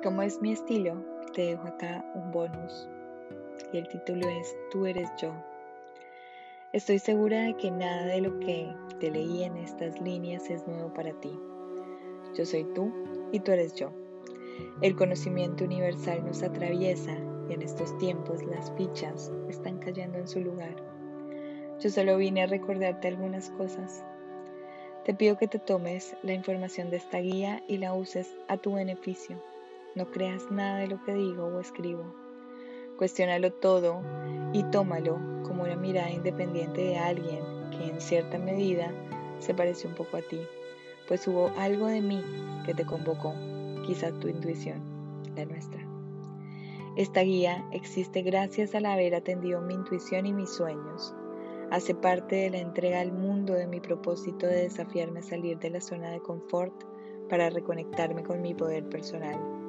como es mi estilo, te dejo acá un bonus y el título es Tú eres yo. Estoy segura de que nada de lo que te leí en estas líneas es nuevo para ti. Yo soy tú y tú eres yo. El conocimiento universal nos atraviesa y en estos tiempos las fichas están cayendo en su lugar. Yo solo vine a recordarte algunas cosas. Te pido que te tomes la información de esta guía y la uses a tu beneficio. No creas nada de lo que digo o escribo. Cuestiónalo todo y tómalo como una mirada independiente de alguien que en cierta medida se parece un poco a ti, pues hubo algo de mí que te convocó, quizá tu intuición, la nuestra. Esta guía existe gracias al haber atendido mi intuición y mis sueños. Hace parte de la entrega al mundo de mi propósito de desafiarme a salir de la zona de confort para reconectarme con mi poder personal.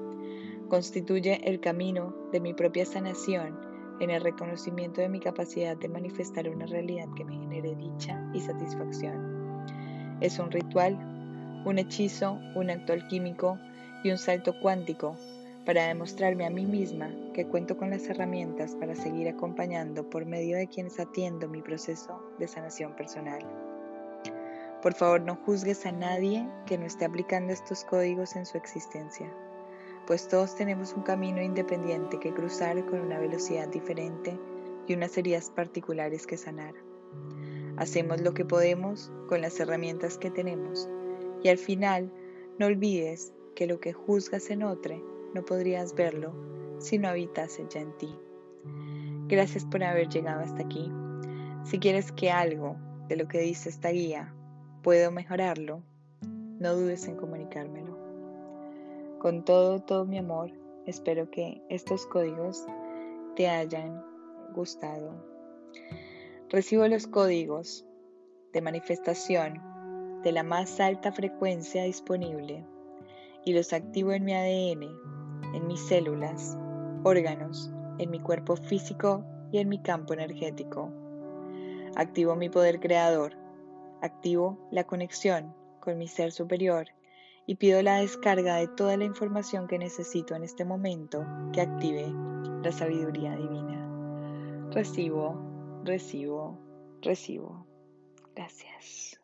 Constituye el camino de mi propia sanación en el reconocimiento de mi capacidad de manifestar una realidad que me genere dicha y satisfacción. Es un ritual, un hechizo, un acto alquímico y un salto cuántico para demostrarme a mí misma que cuento con las herramientas para seguir acompañando por medio de quienes atiendo mi proceso de sanación personal. Por favor, no juzgues a nadie que no esté aplicando estos códigos en su existencia pues todos tenemos un camino independiente que cruzar con una velocidad diferente y unas heridas particulares que sanar. Hacemos lo que podemos con las herramientas que tenemos y al final no olvides que lo que juzgas en otro no podrías verlo si no habitase ya en ti. Gracias por haber llegado hasta aquí. Si quieres que algo de lo que dice esta guía puedo mejorarlo, no dudes en comunicármelo. Con todo, todo mi amor, espero que estos códigos te hayan gustado. Recibo los códigos de manifestación de la más alta frecuencia disponible y los activo en mi ADN, en mis células, órganos, en mi cuerpo físico y en mi campo energético. Activo mi poder creador, activo la conexión con mi ser superior y pido la descarga de toda la información que necesito en este momento que active la sabiduría divina. Recibo, recibo, recibo. Gracias.